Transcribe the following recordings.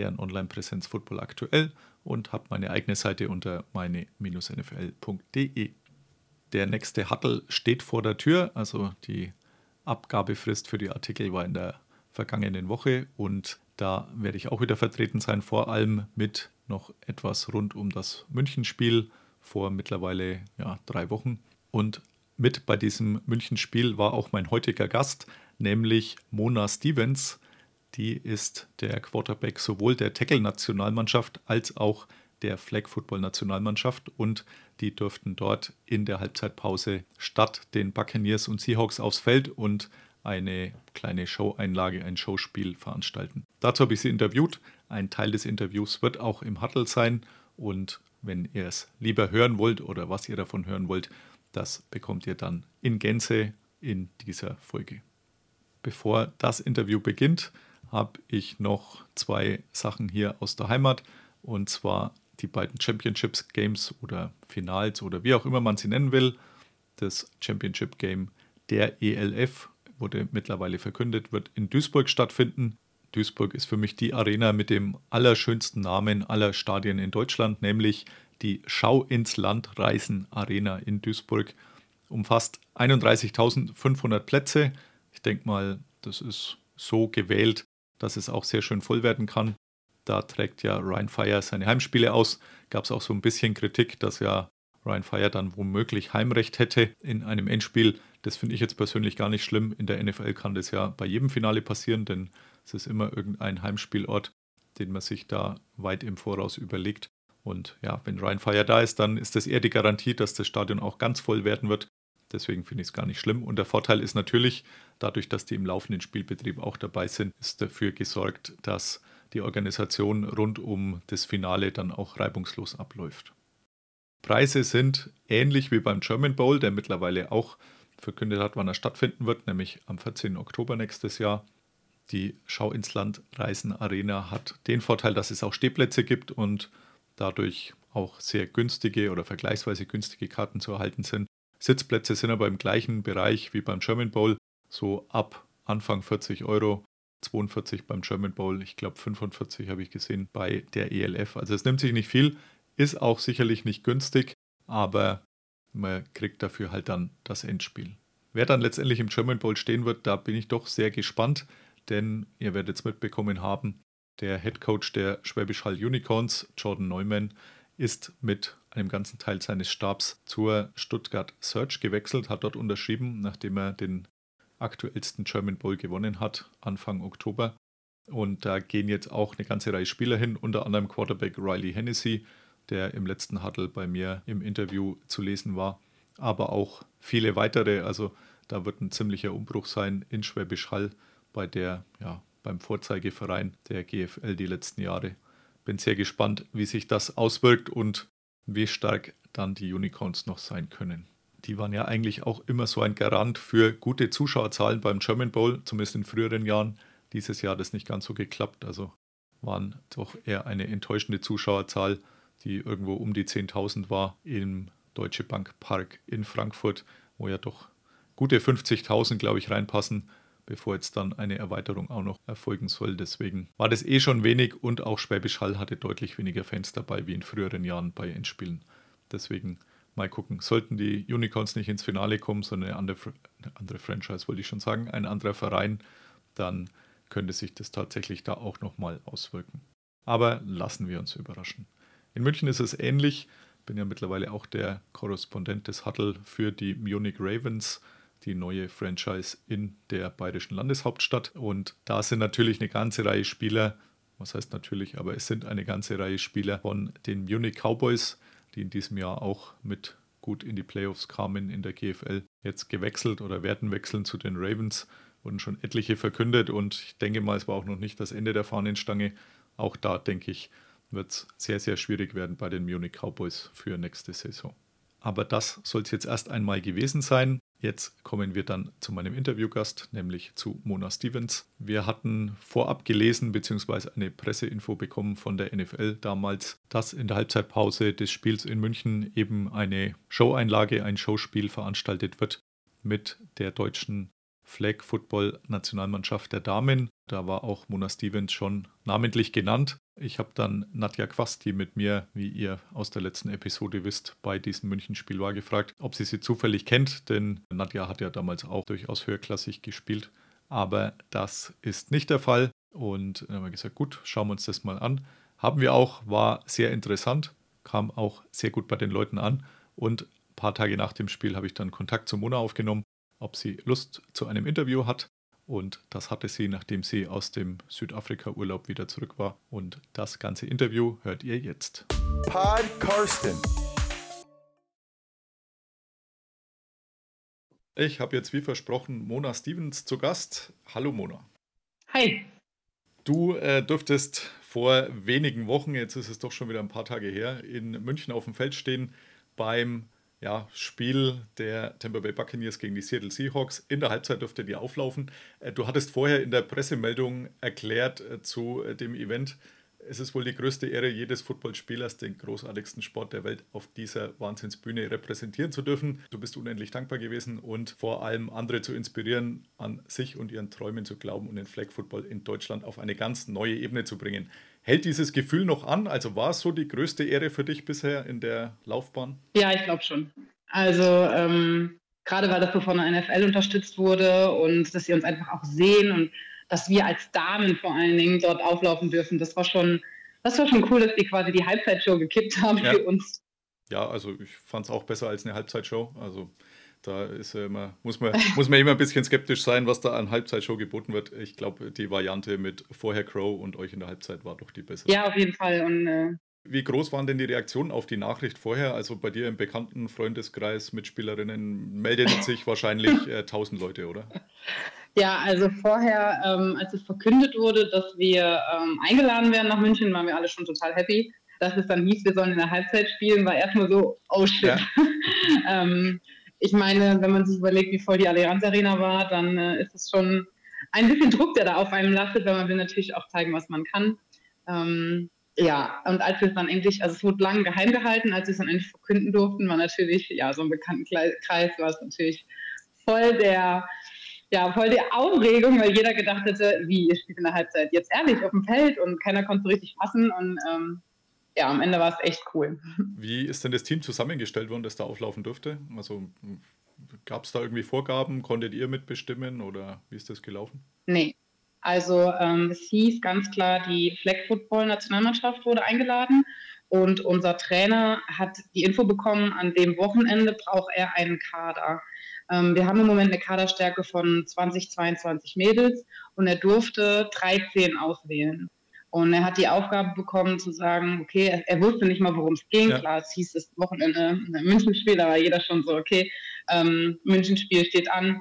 deren Online-Präsenz Football aktuell und habe meine eigene Seite unter meine-nfl.de. Der nächste Huddle steht vor der Tür, also die Abgabefrist für die Artikel war in der vergangenen Woche und da werde ich auch wieder vertreten sein, vor allem mit noch etwas rund um das Münchenspiel vor mittlerweile ja, drei Wochen. Und mit bei diesem Münchenspiel war auch mein heutiger Gast, nämlich Mona Stevens. Die ist der Quarterback sowohl der Tackle-Nationalmannschaft als auch der Flag Football-Nationalmannschaft und die durften dort in der Halbzeitpause statt den Buccaneers und Seahawks aufs Feld und eine kleine Show-Einlage, ein Showspiel veranstalten. Dazu habe ich sie interviewt. Ein Teil des Interviews wird auch im Huddle sein und wenn ihr es lieber hören wollt oder was ihr davon hören wollt, das bekommt ihr dann in Gänze in dieser Folge. Bevor das Interview beginnt, habe ich noch zwei Sachen hier aus der Heimat und zwar die beiden Championships Games oder Finals oder wie auch immer man sie nennen will. Das Championship Game der ELF wurde mittlerweile verkündet, wird in Duisburg stattfinden. Duisburg ist für mich die Arena mit dem allerschönsten Namen aller Stadien in Deutschland, nämlich die Schau ins Land Reisen Arena in Duisburg. Umfasst 31.500 Plätze. Ich denke mal, das ist so gewählt, dass es auch sehr schön voll werden kann. Da trägt ja Ryan Fire seine Heimspiele aus. Gab es auch so ein bisschen Kritik, dass ja Ryan Fire dann womöglich Heimrecht hätte in einem Endspiel. Das finde ich jetzt persönlich gar nicht schlimm. In der NFL kann das ja bei jedem Finale passieren, denn es ist immer irgendein Heimspielort, den man sich da weit im Voraus überlegt. Und ja, wenn Ryan Fire da ist, dann ist das eher die Garantie, dass das Stadion auch ganz voll werden wird. Deswegen finde ich es gar nicht schlimm. Und der Vorteil ist natürlich, dadurch, dass die im laufenden Spielbetrieb auch dabei sind, ist dafür gesorgt, dass die Organisation rund um das Finale dann auch reibungslos abläuft. Preise sind ähnlich wie beim German Bowl, der mittlerweile auch verkündet hat, wann er stattfinden wird, nämlich am 14. Oktober nächstes Jahr. Die Schau ins Land Reisen Arena hat den Vorteil, dass es auch Stehplätze gibt und dadurch auch sehr günstige oder vergleichsweise günstige Karten zu erhalten sind. Sitzplätze sind aber im gleichen Bereich wie beim German Bowl, so ab Anfang 40 Euro. 42 beim German Bowl, ich glaube 45 habe ich gesehen bei der ELF. Also es nimmt sich nicht viel, ist auch sicherlich nicht günstig, aber man kriegt dafür halt dann das Endspiel. Wer dann letztendlich im German Bowl stehen wird, da bin ich doch sehr gespannt, denn ihr werdet es mitbekommen haben, der Head Coach der Schwäbisch Hall Unicorns, Jordan Neumann, ist mit einem ganzen Teil seines Stabs zur Stuttgart Search gewechselt, hat dort unterschrieben, nachdem er den aktuellsten German Bowl gewonnen hat, Anfang Oktober. Und da gehen jetzt auch eine ganze Reihe Spieler hin, unter anderem Quarterback Riley Hennessy, der im letzten Huddle bei mir im Interview zu lesen war, aber auch viele weitere. Also da wird ein ziemlicher Umbruch sein in Schwäbisch Hall bei der, ja, beim Vorzeigeverein der GFL die letzten Jahre. Bin sehr gespannt, wie sich das auswirkt und wie stark dann die Unicorns noch sein können. Die waren ja eigentlich auch immer so ein Garant für gute Zuschauerzahlen beim German Bowl, zumindest in früheren Jahren. Dieses Jahr hat es nicht ganz so geklappt, also waren doch eher eine enttäuschende Zuschauerzahl, die irgendwo um die 10.000 war im Deutsche Bank Park in Frankfurt, wo ja doch gute 50.000, glaube ich, reinpassen bevor jetzt dann eine Erweiterung auch noch erfolgen soll. Deswegen war das eh schon wenig und auch Schwäbisch Hall hatte deutlich weniger Fans dabei wie in früheren Jahren bei Endspielen. Deswegen mal gucken. Sollten die Unicorns nicht ins Finale kommen, sondern eine andere, eine andere Franchise, wollte ich schon sagen, ein anderer Verein, dann könnte sich das tatsächlich da auch nochmal auswirken. Aber lassen wir uns überraschen. In München ist es ähnlich. Bin ja mittlerweile auch der Korrespondent des Huddle für die Munich Ravens die neue Franchise in der bayerischen Landeshauptstadt. Und da sind natürlich eine ganze Reihe Spieler, was heißt natürlich, aber es sind eine ganze Reihe Spieler von den Munich Cowboys, die in diesem Jahr auch mit gut in die Playoffs kamen in der GFL, jetzt gewechselt oder werden wechseln zu den Ravens. Wurden schon etliche verkündet und ich denke mal, es war auch noch nicht das Ende der Fahnenstange. auch da denke ich, wird es sehr, sehr schwierig werden bei den Munich Cowboys für nächste Saison. Aber das soll es jetzt erst einmal gewesen sein. Jetzt kommen wir dann zu meinem Interviewgast, nämlich zu Mona Stevens. Wir hatten vorab gelesen bzw. eine Presseinfo bekommen von der NFL damals, dass in der Halbzeitpause des Spiels in München eben eine Showeinlage, ein Showspiel veranstaltet wird mit der deutschen Flag Football Nationalmannschaft der Damen. Da war auch Mona Stevens schon namentlich genannt. Ich habe dann Nadja Quast, die mit mir, wie ihr aus der letzten Episode wisst, bei diesem Münchenspiel war, gefragt, ob sie sie zufällig kennt, denn Nadja hat ja damals auch durchaus höherklassig gespielt. Aber das ist nicht der Fall. Und dann haben wir gesagt, gut, schauen wir uns das mal an. Haben wir auch, war sehr interessant, kam auch sehr gut bei den Leuten an. Und ein paar Tage nach dem Spiel habe ich dann Kontakt zu Mona aufgenommen ob sie Lust zu einem Interview hat. Und das hatte sie, nachdem sie aus dem Südafrika-Urlaub wieder zurück war. Und das ganze Interview hört ihr jetzt. Pod Karsten. Ich habe jetzt wie versprochen Mona Stevens zu Gast. Hallo Mona. Hi. Du äh, dürftest vor wenigen Wochen, jetzt ist es doch schon wieder ein paar Tage her, in München auf dem Feld stehen beim ja, Spiel der Tampa Bay Buccaneers gegen die Seattle Seahawks. In der Halbzeit dürfte die auflaufen. Äh, du hattest vorher in der Pressemeldung erklärt äh, zu äh, dem Event, es ist wohl die größte Ehre jedes Footballspielers, den großartigsten Sport der Welt auf dieser Wahnsinnsbühne repräsentieren zu dürfen. Du bist unendlich dankbar gewesen und vor allem andere zu inspirieren, an sich und ihren Träumen zu glauben und den Flag Football in Deutschland auf eine ganz neue Ebene zu bringen. Hält dieses Gefühl noch an? Also war es so die größte Ehre für dich bisher in der Laufbahn? Ja, ich glaube schon. Also ähm, gerade weil das so von der NFL unterstützt wurde und dass sie uns einfach auch sehen und dass wir als Damen vor allen Dingen dort auflaufen dürfen, das war schon, das war schon cool, dass die quasi die Halbzeitshow gekippt haben ja. für uns. Ja, also ich fand es auch besser als eine Halbzeitshow. Also da ist ja immer, muss man, muss man immer ein bisschen skeptisch sein, was da an Halbzeitshow geboten wird. Ich glaube, die Variante mit vorher Crow und euch in der Halbzeit war doch die bessere. Ja, auf jeden Fall. Und, äh, Wie groß waren denn die Reaktionen auf die Nachricht vorher? Also bei dir im bekannten Freundeskreis mit Spielerinnen meldeten sich wahrscheinlich äh, 1000 Leute, oder? Ja, also vorher, ähm, als es verkündet wurde, dass wir ähm, eingeladen werden nach München, waren wir alle schon total happy. Dass es dann hieß, wir sollen in der Halbzeit spielen, war erstmal so, oh shit. Ja. ähm, ich meine, wenn man sich überlegt, wie voll die Allianz Arena war, dann äh, ist es schon ein bisschen Druck, der da auf einem lastet, weil man will natürlich auch zeigen, was man kann. Ähm, ja, und als wir es dann endlich, also es wurde lange geheim gehalten, als wir es dann endlich verkünden durften, war natürlich, ja, so im bekannten Kreis war es natürlich voll der, ja, voll der Aufregung, weil jeder gedacht hätte, wie, ihr spielt in der Halbzeit jetzt ehrlich auf dem Feld und keiner konnte so richtig fassen und ähm, ja, am Ende war es echt cool. Wie ist denn das Team zusammengestellt worden, das da auflaufen durfte? Also gab es da irgendwie Vorgaben? Konntet ihr mitbestimmen oder wie ist das gelaufen? Nee. Also ähm, es hieß ganz klar, die Flag Football Nationalmannschaft wurde eingeladen und unser Trainer hat die Info bekommen, an dem Wochenende braucht er einen Kader. Ähm, wir haben im Moment eine Kaderstärke von 20, 22 Mädels und er durfte 13 auswählen. Und er hat die Aufgabe bekommen zu sagen, okay, er, er wusste nicht mal, worum es ging. Ja. Klar, es hieß das Wochenende ein Münchenspiel, da war jeder schon so, okay, ähm, Münchenspiel steht an.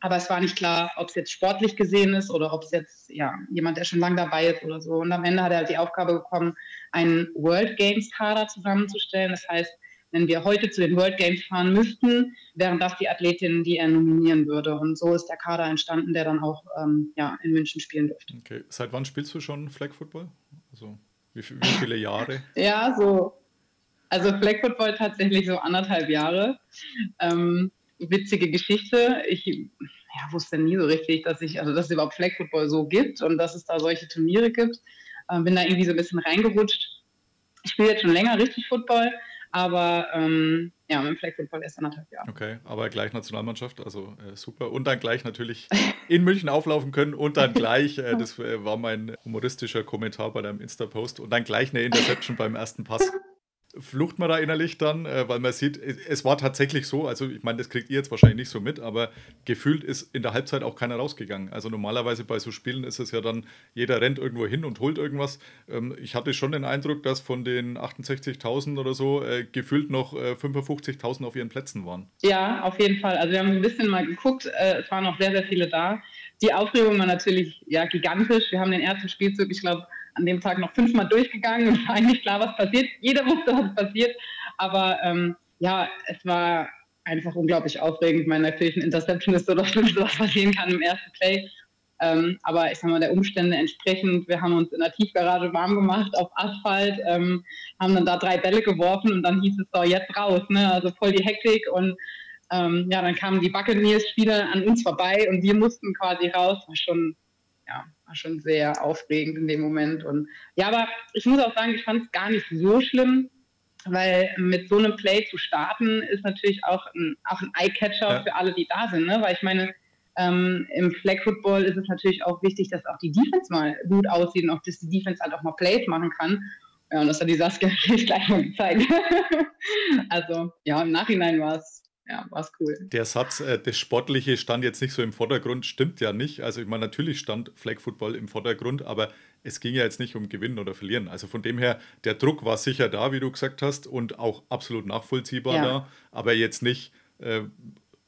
Aber es war nicht klar, ob es jetzt sportlich gesehen ist oder ob es jetzt ja, jemand, der schon lange dabei ist oder so. Und am Ende hat er halt die Aufgabe bekommen, einen World Games Kader zusammenzustellen. Das heißt, wenn wir heute zu den World Games fahren müssten, wären das die Athletinnen, die er nominieren würde. Und so ist der Kader entstanden, der dann auch ähm, ja, in München spielen dürfte. Okay. Seit wann spielst du schon Flag Football? Also wie, wie viele Jahre? ja, so. Also Flag Football tatsächlich so anderthalb Jahre. Ähm, witzige Geschichte. Ich ja, wusste nie so richtig, dass ich, also dass es überhaupt Flag Football so gibt und dass es da solche Turniere gibt. Ähm, bin da irgendwie so ein bisschen reingerutscht. Ich spiele jetzt schon länger richtig Football, aber ähm, ja, mit dem Flag Football erst anderthalb Jahre. Okay, aber gleich Nationalmannschaft, also äh, super. Und dann gleich natürlich in München auflaufen können und dann gleich, äh, das äh, war mein humoristischer Kommentar bei deinem Insta-Post, und dann gleich eine Interception beim ersten Pass flucht man da innerlich dann, äh, weil man sieht, es war tatsächlich so, also ich meine, das kriegt ihr jetzt wahrscheinlich nicht so mit, aber gefühlt ist in der Halbzeit auch keiner rausgegangen. Also normalerweise bei so Spielen ist es ja dann, jeder rennt irgendwo hin und holt irgendwas. Ähm, ich hatte schon den Eindruck, dass von den 68.000 oder so äh, gefühlt noch äh, 55.000 auf ihren Plätzen waren. Ja, auf jeden Fall. Also wir haben ein bisschen mal geguckt, äh, es waren noch sehr, sehr viele da. Die Aufregung war natürlich ja, gigantisch. Wir haben den ersten Spielzug, ich glaube, an dem Tag noch fünfmal durchgegangen und war eigentlich klar, was passiert. Jeder wusste, was passiert. Aber ähm, ja, es war einfach unglaublich aufregend. Ich meine, natürlich ein Interception ist so das Schlimmste, was passieren kann im ersten Play. Ähm, aber ich sag mal, der Umstände entsprechend, wir haben uns in der Tiefgarage warm gemacht auf Asphalt, ähm, haben dann da drei Bälle geworfen und dann hieß es so, jetzt raus, ne? Also voll die Hektik und ähm, ja, dann kamen die Buccaneers-Spieler an uns vorbei und wir mussten quasi raus. War schon, ja, war schon sehr aufregend in dem Moment. Und ja, aber ich muss auch sagen, ich fand es gar nicht so schlimm, weil mit so einem Play zu starten ist natürlich auch ein, auch ein Eye-Catcher ja. für alle, die da sind. Ne? Weil ich meine, ähm, Im Flag Football ist es natürlich auch wichtig, dass auch die Defense mal gut aussieht und auch, dass die Defense halt auch mal Plays machen kann. Ja, und das hat die Saskia natürlich gleich mal gezeigt. also, ja, im Nachhinein war es ja, war's cool. Der Satz, äh, das Sportliche stand jetzt nicht so im Vordergrund, stimmt ja nicht. Also ich meine, natürlich stand Flag Football im Vordergrund, aber es ging ja jetzt nicht um Gewinnen oder Verlieren. Also von dem her, der Druck war sicher da, wie du gesagt hast, und auch absolut nachvollziehbar ja. da, aber jetzt nicht, äh,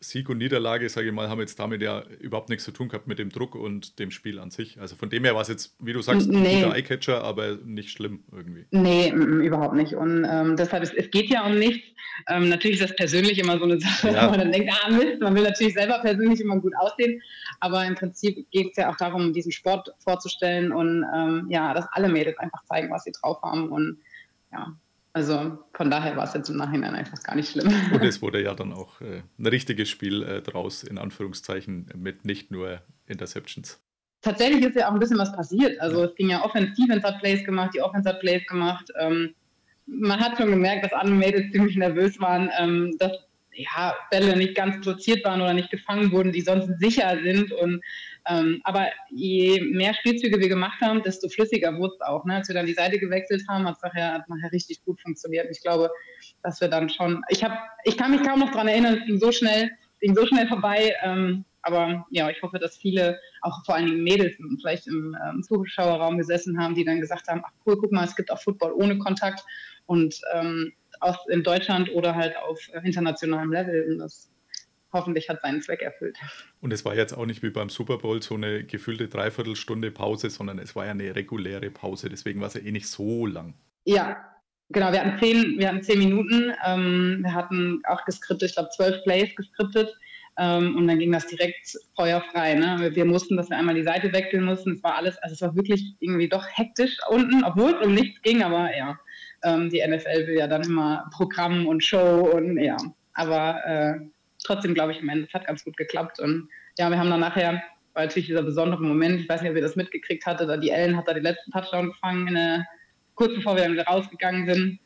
Sieg und Niederlage, sage ich mal, haben jetzt damit ja überhaupt nichts zu tun gehabt mit dem Druck und dem Spiel an sich. Also von dem her war es jetzt, wie du sagst, ein guter Eyecatcher, aber nicht schlimm irgendwie. Nee, überhaupt nicht. Und ähm, deshalb, es, es geht ja um nichts. Ähm, natürlich ist das persönlich immer so eine Sache, ja. wo man dann denkt, ah Mist, man will natürlich selber persönlich immer gut aussehen. Aber im Prinzip geht es ja auch darum, diesen Sport vorzustellen und ähm, ja, dass alle Mädels einfach zeigen, was sie drauf haben. Und ja, also von daher war es jetzt im Nachhinein einfach gar nicht schlimm. Und es wurde ja dann auch äh, ein richtiges Spiel äh, draus, in Anführungszeichen, mit nicht nur Interceptions. Tatsächlich ist ja auch ein bisschen was passiert. Also es ging ja Defense hat Plays gemacht, die Offense hat Plays gemacht. Ähm, man hat schon gemerkt, dass alle Mädels ziemlich nervös waren, ähm, dass ja, Bälle nicht ganz platziert waren oder nicht gefangen wurden, die sonst sicher sind. Und ähm, aber je mehr Spielzüge wir gemacht haben, desto flüssiger wurde es auch. Ne? Als wir dann die Seite gewechselt haben, hat es nachher, nachher richtig gut funktioniert. Ich glaube, dass wir dann schon. Ich habe, ich kann mich kaum noch daran erinnern, es ging so schnell, ging so schnell vorbei. Ähm, aber ja, ich hoffe, dass viele, auch vor allen Dingen Mädels, vielleicht im ähm, Zuschauerraum gesessen haben, die dann gesagt haben, ach cool, guck mal, es gibt auch Football ohne Kontakt und ähm, aus, in Deutschland oder halt auf internationalem Level. Und das hoffentlich hat seinen Zweck erfüllt. Und es war jetzt auch nicht wie beim Super Bowl so eine gefühlte Dreiviertelstunde Pause, sondern es war ja eine reguläre Pause, deswegen war es ja eh nicht so lang. Ja, genau, wir hatten zehn, wir hatten zehn Minuten, ähm, wir hatten auch geskriptet, ich glaube zwölf Plays geskriptet. Ähm, und dann ging das direkt feuerfrei. Ne? Wir mussten, dass wir einmal die Seite wechseln mussten. Es war alles, also es war wirklich irgendwie doch hektisch unten, obwohl es um nichts ging, aber ja, ähm, die NFL will ja dann immer Programm und Show und ja, aber äh, trotzdem glaube ich am Ende, es hat ganz gut geklappt. Und ja, wir haben dann nachher, war natürlich dieser besondere Moment, ich weiß nicht, ob ihr das mitgekriegt hattet, da die Ellen hat da den letzten Touchdown gefangen, eine, kurz bevor wir dann wieder rausgegangen sind.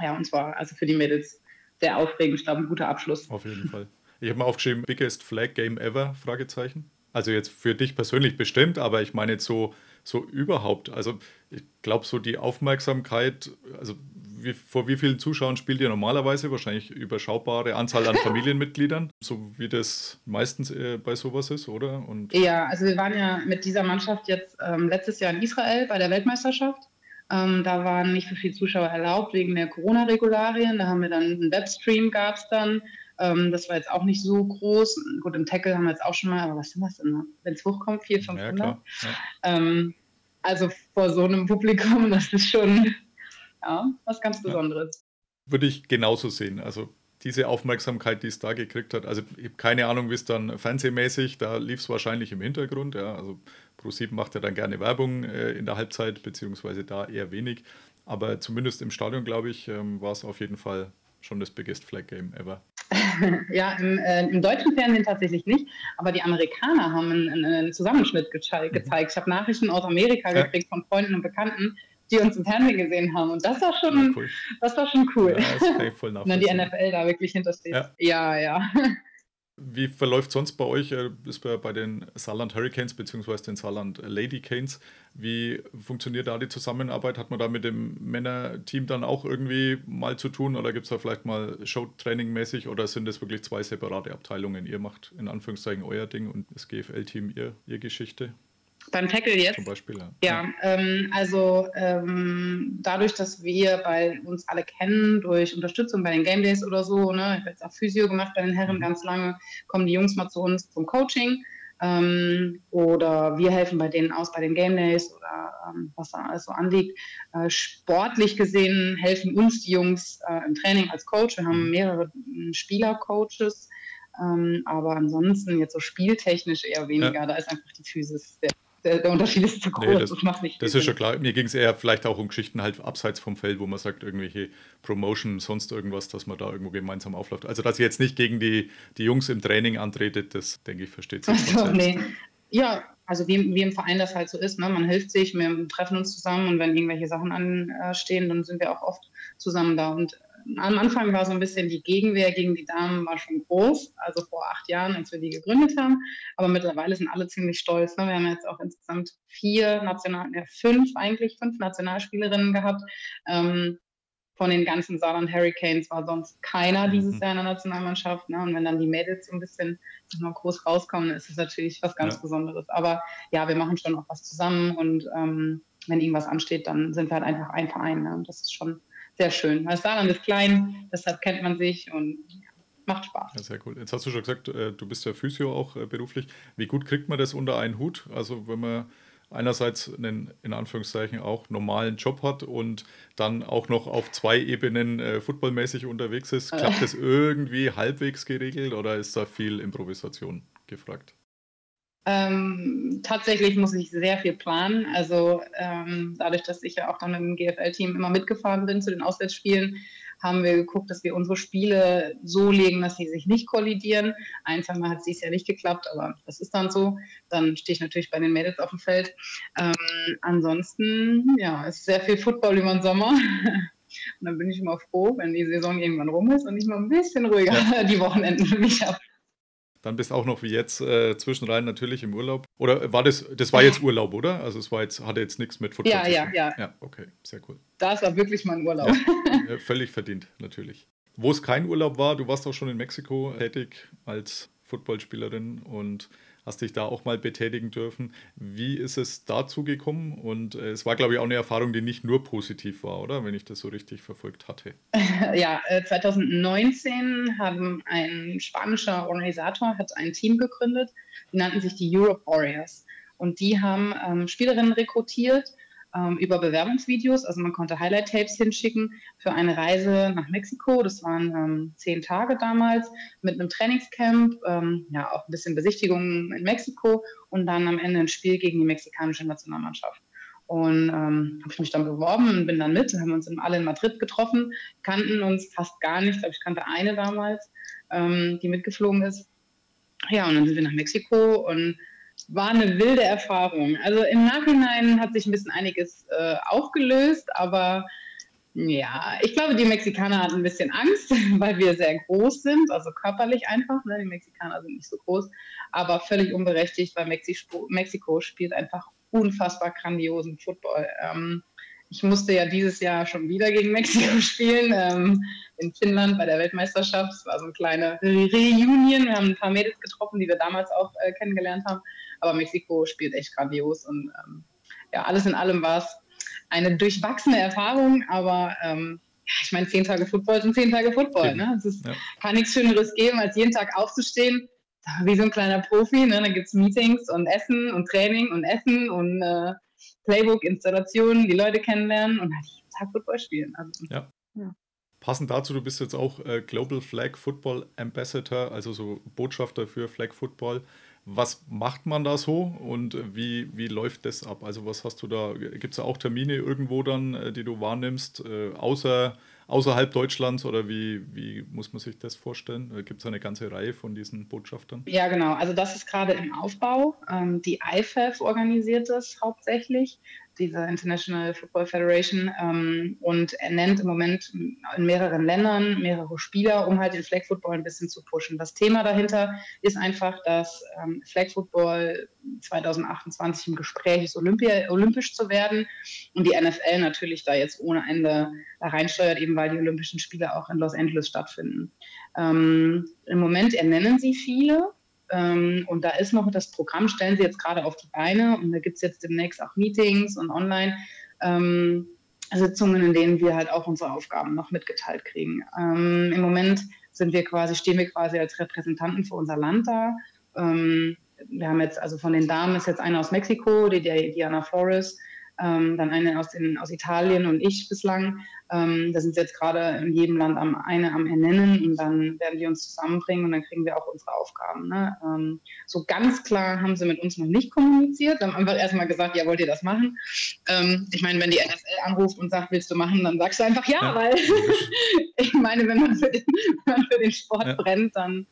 Ja, und zwar also für die Mädels sehr aufregend, ich glaube, ein guter Abschluss. Auf jeden Fall. Ich habe mir aufgeschrieben, biggest flag game ever, Fragezeichen. Also jetzt für dich persönlich bestimmt, aber ich meine jetzt so, so überhaupt. Also ich glaube so die Aufmerksamkeit, also wie, vor wie vielen Zuschauern spielt ihr normalerweise? Wahrscheinlich überschaubare Anzahl an Familienmitgliedern, so wie das meistens äh, bei sowas ist, oder? Und ja, also wir waren ja mit dieser Mannschaft jetzt ähm, letztes Jahr in Israel bei der Weltmeisterschaft. Ähm, da waren nicht so viele Zuschauer erlaubt wegen der Corona-Regularien. Da haben wir dann einen Webstream, gab es dann. Ähm, das war jetzt auch nicht so groß. Gut, im Tackle haben wir jetzt auch schon mal, aber was sind das denn? Wenn es hochkommt, 400, 500? Ja, ja. Ähm, also vor so einem Publikum, das ist schon ja, was ganz Besonderes. Ja. Würde ich genauso sehen. Also diese Aufmerksamkeit, die es da gekriegt hat. Also ich habe keine Ahnung, wie es dann fernsehmäßig, da lief es wahrscheinlich im Hintergrund. Ja. Also ProSieben macht ja dann gerne Werbung äh, in der Halbzeit, beziehungsweise da eher wenig. Aber zumindest im Stadion, glaube ich, ähm, war es auf jeden Fall schon das biggest Flag Game ever. ja, im, äh, im, deutschen Fernsehen tatsächlich nicht, aber die Amerikaner haben einen, einen Zusammenschnitt ge mhm. gezeigt. Ich habe Nachrichten aus Amerika ja. gekriegt von Freunden und Bekannten, die uns im Fernsehen gesehen haben. Und das war schon, ja, cool. das war schon cool. Ja, das voll Wenn die NFL da wirklich hintersteht. Ja, ja. ja. Wie verläuft sonst bei euch, äh, ist bei, den Saarland Hurricanes bzw. den Saarland Lady Canes, wie funktioniert da die Zusammenarbeit? Hat man da mit dem Männerteam dann auch irgendwie mal zu tun oder gibt es da vielleicht mal Showtraining-mäßig oder sind das wirklich zwei separate Abteilungen? Ihr macht in Anführungszeichen euer Ding und das GFL-Team ihr, ihr Geschichte? Beim Tackle jetzt? Zum Beispiel, ja. Ja, ähm, also ähm, dadurch, dass wir bei uns alle kennen, durch Unterstützung bei den Game Days oder so, ne, ich habe jetzt auch Physio gemacht bei den Herren mhm. ganz lange, kommen die Jungs mal zu uns zum Coaching. Ähm, oder wir helfen bei denen aus bei den Game Days oder ähm, was da alles so anliegt. Äh, sportlich gesehen helfen uns die Jungs äh, im Training als Coach. Wir haben mehrere hm, Spielercoaches. Ähm, aber ansonsten jetzt so spieltechnisch eher weniger. Ja. Da ist einfach die Physis der der, der, Unterschied ist zu groß. Nee, das, das, macht nicht Das ist schon klar. Mir ging es eher vielleicht auch um Geschichten halt abseits vom Feld, wo man sagt, irgendwelche Promotion, sonst irgendwas, dass man da irgendwo gemeinsam aufläuft. Also, dass ihr jetzt nicht gegen die, die Jungs im Training antretet, das denke ich, versteht sich. Also, nee. Ja, also wie, wie im Verein das halt so ist. Ne? Man hilft sich, wir treffen uns zusammen und wenn irgendwelche Sachen anstehen, dann sind wir auch oft zusammen da. Und am Anfang war so ein bisschen die Gegenwehr gegen die Damen war schon groß, also vor acht Jahren, als wir die gegründet haben. Aber mittlerweile sind alle ziemlich stolz. Ne? Wir haben jetzt auch insgesamt vier National, ja, fünf eigentlich, fünf Nationalspielerinnen gehabt. Ähm, von den ganzen Saarland Hurricanes war sonst keiner mhm. dieses Jahr in der Nationalmannschaft. Ne? Und wenn dann die Mädels so ein bisschen mal groß rauskommen, ist es natürlich was ganz ja. Besonderes. Aber ja, wir machen schon auch was zusammen und ähm, wenn irgendwas ansteht, dann sind wir halt einfach ein Verein. Ne? Und das ist schon sehr schön. Das Saarland ist klein, deshalb kennt man sich und macht Spaß. Ja, sehr cool. Jetzt hast du schon gesagt, äh, du bist ja Physio auch äh, beruflich. Wie gut kriegt man das unter einen Hut? Also wenn man einerseits einen in Anführungszeichen auch normalen Job hat und dann auch noch auf zwei Ebenen äh, footballmäßig unterwegs ist, klappt das irgendwie halbwegs geregelt oder ist da viel Improvisation gefragt? Ähm, tatsächlich muss ich sehr viel planen. Also ähm, dadurch, dass ich ja auch dann im GFL-Team immer mitgefahren bin zu den Auswärtsspielen, haben wir geguckt, dass wir unsere Spiele so legen, dass sie sich nicht kollidieren. Ein, zwei Mal hat es ja nicht geklappt, aber das ist dann so. Dann stehe ich natürlich bei den Mädels auf dem Feld. Ähm, ansonsten, ja, ist sehr viel Football über den Sommer. Und dann bin ich immer froh, wenn die Saison irgendwann rum ist und ich mal ein bisschen ruhiger ja. die Wochenenden für mich habe. Dann bist auch noch wie jetzt äh, zwischenrein natürlich im Urlaub. Oder war das, das war jetzt Urlaub, oder? Also es war jetzt, hatte jetzt nichts mit Football ja, zu tun. Ja, ja, ja. okay, sehr cool. Das war wirklich mein Urlaub. Ja, völlig verdient, natürlich. Wo es kein Urlaub war, du warst auch schon in Mexiko tätig als Footballspielerin und hast dich da auch mal betätigen dürfen. Wie ist es dazu gekommen? Und äh, es war, glaube ich, auch eine Erfahrung, die nicht nur positiv war, oder? Wenn ich das so richtig verfolgt hatte. Ja, äh, 2019 haben ein spanischer Organisator hat ein Team gegründet, die nannten sich die Europe Warriors. Und die haben ähm, Spielerinnen rekrutiert, ähm, über Bewerbungsvideos. Also man konnte Highlight-Tapes hinschicken für eine Reise nach Mexiko. Das waren ähm, zehn Tage damals mit einem Trainingscamp, ähm, ja auch ein bisschen Besichtigungen in Mexiko und dann am Ende ein Spiel gegen die mexikanische Nationalmannschaft. Und ähm, habe ich mich dann beworben und bin dann mit. Haben uns alle in Madrid getroffen, kannten uns fast gar nicht. Ich kannte eine damals, ähm, die mitgeflogen ist. Ja, und dann sind wir nach Mexiko und war eine wilde Erfahrung. Also im Nachhinein hat sich ein bisschen einiges äh, aufgelöst, aber ja, ich glaube, die Mexikaner hatten ein bisschen Angst, weil wir sehr groß sind, also körperlich einfach. Ne? Die Mexikaner sind nicht so groß, aber völlig unberechtigt, weil Mexiko, Mexiko spielt einfach unfassbar grandiosen Football. Ähm, ich musste ja dieses Jahr schon wieder gegen Mexiko spielen, ähm, in Finnland bei der Weltmeisterschaft. Es war so eine kleine Reunion. Wir haben ein paar Mädels getroffen, die wir damals auch äh, kennengelernt haben. Aber Mexiko spielt echt grandios und ähm, ja, alles in allem war es eine durchwachsene Erfahrung, aber ähm, ja, ich meine, zehn Tage Football sind zehn Tage Football. Ne? Es ist, ja. kann nichts Schöneres geben, als jeden Tag aufzustehen, wie so ein kleiner Profi. Ne? Da gibt es Meetings und Essen und Training und Essen und äh, Playbook, Installationen, die Leute kennenlernen und halt jeden Tag Football spielen. Also, ja. ja. Passend dazu, du bist jetzt auch äh, Global Flag Football Ambassador, also so Botschafter für Flag Football. Was macht man da so und wie, wie läuft das ab? Also was hast du da, gibt es da auch Termine irgendwo dann, äh, die du wahrnimmst, äh, außer, außerhalb Deutschlands oder wie, wie muss man sich das vorstellen? Äh, gibt es eine ganze Reihe von diesen Botschaftern? Ja, genau. Also das ist gerade im Aufbau. Ähm, die IFAF organisiert das hauptsächlich diese International Football Federation, ähm, und er nennt im Moment in mehreren Ländern mehrere Spieler, um halt den Flag Football ein bisschen zu pushen. Das Thema dahinter ist einfach, dass ähm, Flag Football 2028 im Gespräch ist, Olympia, olympisch zu werden und die NFL natürlich da jetzt ohne Ende reinsteuert, eben weil die Olympischen Spiele auch in Los Angeles stattfinden. Ähm, Im Moment ernennen sie viele, ähm, und da ist noch das Programm, stellen sie jetzt gerade auf die Beine und da gibt es jetzt demnächst auch Meetings und online. Ähm, Sitzungen, in denen wir halt auch unsere Aufgaben noch mitgeteilt kriegen. Ähm, Im Moment sind wir quasi, stehen wir quasi als Repräsentanten für unser Land da. Ähm, wir haben jetzt, also von den Damen ist jetzt eine aus Mexiko, die, die Diana Flores, ähm, dann eine aus, den, aus Italien und ich bislang. Ähm, da sind sie jetzt gerade in jedem Land am, eine am Ernennen und dann werden wir uns zusammenbringen und dann kriegen wir auch unsere Aufgaben. Ne? Ähm, so ganz klar haben sie mit uns noch nicht kommuniziert. Wir haben einfach erstmal gesagt, ja, wollt ihr das machen? Ähm, ich meine, wenn die NFL anruft und sagt, willst du machen, dann sagst du einfach ja, ja. weil ich meine, wenn man für den, man für den Sport ja. brennt, dann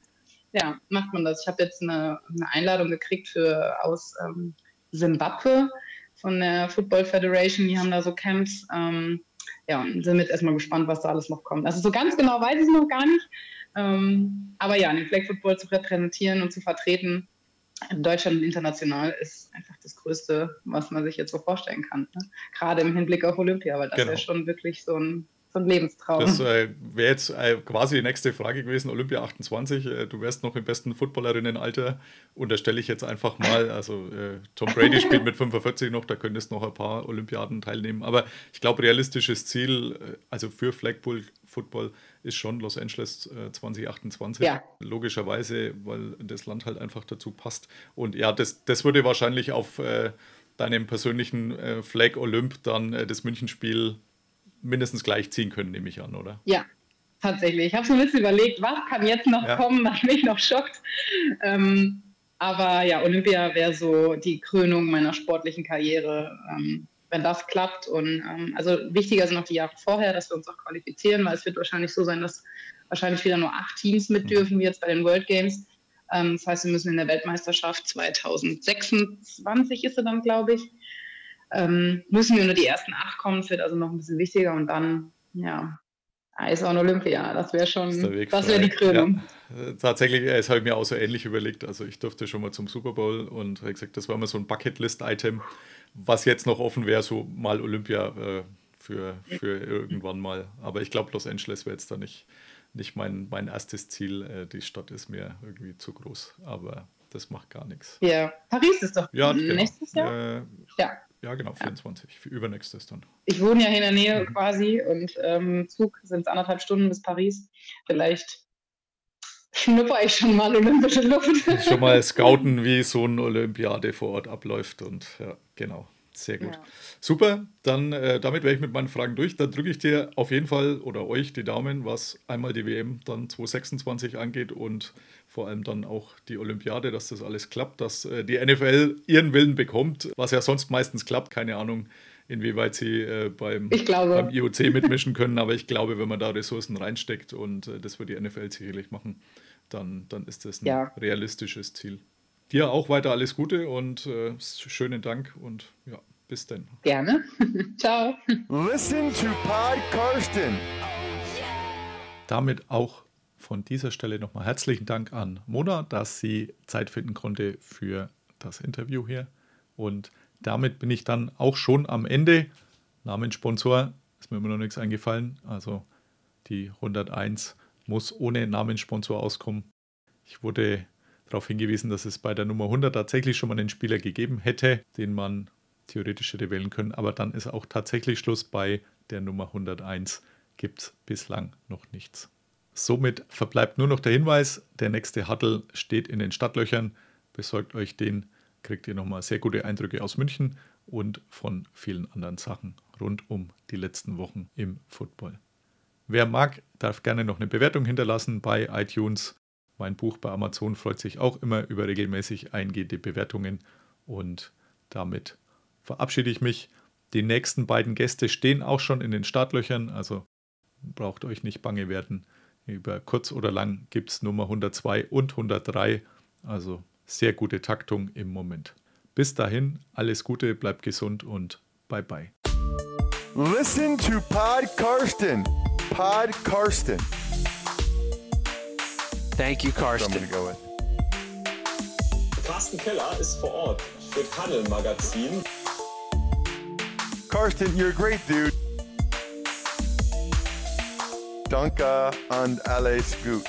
ja, macht man das. Ich habe jetzt eine, eine, Einladung gekriegt für aus ähm, Zimbabwe von der Football Federation. Die haben da so Camps. Ähm, ja, und sind jetzt erstmal gespannt, was da alles noch kommt. Also so ganz genau weiß ich es noch gar nicht. Ähm, aber ja, den Flag Football zu repräsentieren und zu vertreten in Deutschland und international ist einfach das Größte, was man sich jetzt so vorstellen kann. Ne? Gerade im Hinblick auf Olympia, weil das genau. ja schon wirklich so ein ein Lebenstraum. Das äh, wäre jetzt äh, quasi die nächste Frage gewesen, Olympia 28. Äh, du wärst noch im besten Footballerinnenalter. Unterstelle ich jetzt einfach mal. Also äh, Tom Brady spielt mit 45 noch, da könntest noch ein paar Olympiaden teilnehmen. Aber ich glaube, realistisches Ziel, äh, also für Flagpole Football, ist schon Los Angeles 2028. Äh, ja. Logischerweise, weil das Land halt einfach dazu passt. Und ja, das, das würde wahrscheinlich auf deinem persönlichen Flag Olymp dann das Münchenspiel mindestens gleich ziehen können, nehme ich an, oder? Ja, tatsächlich. Ich habe so ein bisschen überlegt, was kann jetzt noch ja. kommen, was mich noch schockt. Ähm, aber ja, Olympia wäre so die Krönung meiner sportlichen Karriere, ähm, wenn das klappt. Und ähm, also wichtiger sind noch die Jahre vorher, dass wir uns auch qualifizieren, weil es wird wahrscheinlich so sein, dass wahrscheinlich wieder nur acht Teams mit mhm. dürfen, wie jetzt bei den World Games. Ähm, das heißt, wir müssen in der Weltmeisterschaft 2026 ist sie dann, glaube ich, ähm, müssen wir nur die ersten acht kommen. Es wird also noch ein bisschen wichtiger und dann, ja, Eis on Olympia. Das wäre schon, das wäre die Krönung. Ja, äh, tatsächlich, es habe ich mir auch so ähnlich überlegt. Also ich durfte schon mal zum Super Bowl und habe gesagt, das war mal so ein Bucketlist-Item. Was jetzt noch offen wäre, so mal Olympia äh, für, für irgendwann mal. Aber ich glaube, Los Angeles wäre jetzt da nicht, nicht mein, mein erstes Ziel. Äh, die Stadt ist mir irgendwie zu groß. Aber das macht gar nichts. Ja, Paris ist doch ja, genau. nächstes Jahr. Äh, ja. Ja, genau, 24. Ja. Für übernächstes dann. Ich wohne ja in der Nähe mhm. quasi und ähm, Zug sind es anderthalb Stunden bis Paris. Vielleicht schnupper ich schon mal olympische Luft. schon mal scouten, wie so eine Olympiade vor Ort abläuft und ja, genau. Sehr gut. Ja. Super, dann äh, damit wäre ich mit meinen Fragen durch. Dann drücke ich dir auf jeden Fall oder euch die Daumen, was einmal die WM dann 2026 angeht und vor allem dann auch die Olympiade, dass das alles klappt, dass äh, die NFL ihren Willen bekommt, was ja sonst meistens klappt. Keine Ahnung, inwieweit sie äh, beim, beim, IOC mitmischen können, aber ich glaube, wenn man da Ressourcen reinsteckt und äh, das wird die NFL sicherlich machen, dann, dann ist das ein ja. realistisches Ziel. Dir auch weiter alles Gute und äh, schönen Dank und ja, bis dann. Gerne. Ciao. Listen to Pod Karsten. Damit auch von dieser Stelle nochmal herzlichen Dank an Mona, dass sie Zeit finden konnte für das Interview hier. Und damit bin ich dann auch schon am Ende. Namenssponsor ist mir immer noch nichts eingefallen. Also die 101 muss ohne Namenssponsor auskommen. Ich wurde darauf hingewiesen, dass es bei der Nummer 100 tatsächlich schon mal einen Spieler gegeben hätte, den man theoretisch hätte wählen können. Aber dann ist auch tatsächlich Schluss bei der Nummer 101. Gibt es bislang noch nichts. Somit verbleibt nur noch der Hinweis, der nächste Huddle steht in den Stadtlöchern. Besorgt euch den, kriegt ihr nochmal sehr gute Eindrücke aus München und von vielen anderen Sachen rund um die letzten Wochen im Football. Wer mag, darf gerne noch eine Bewertung hinterlassen bei iTunes. Mein Buch bei Amazon freut sich auch immer über regelmäßig eingehende Bewertungen und damit verabschiede ich mich. Die nächsten beiden Gäste stehen auch schon in den Startlöchern, also braucht euch nicht bange werden. Über kurz oder lang gibt es Nummer 102 und 103. Also sehr gute Taktung im Moment. Bis dahin, alles Gute, bleibt gesund und bye bye. Listen to Pod Karsten. Pod Karsten. Thank you, Karsten. Go Carsten Keller ist vor Ort für Paddel Magazin. Karsten, you're a great dude. Danke und alles gut.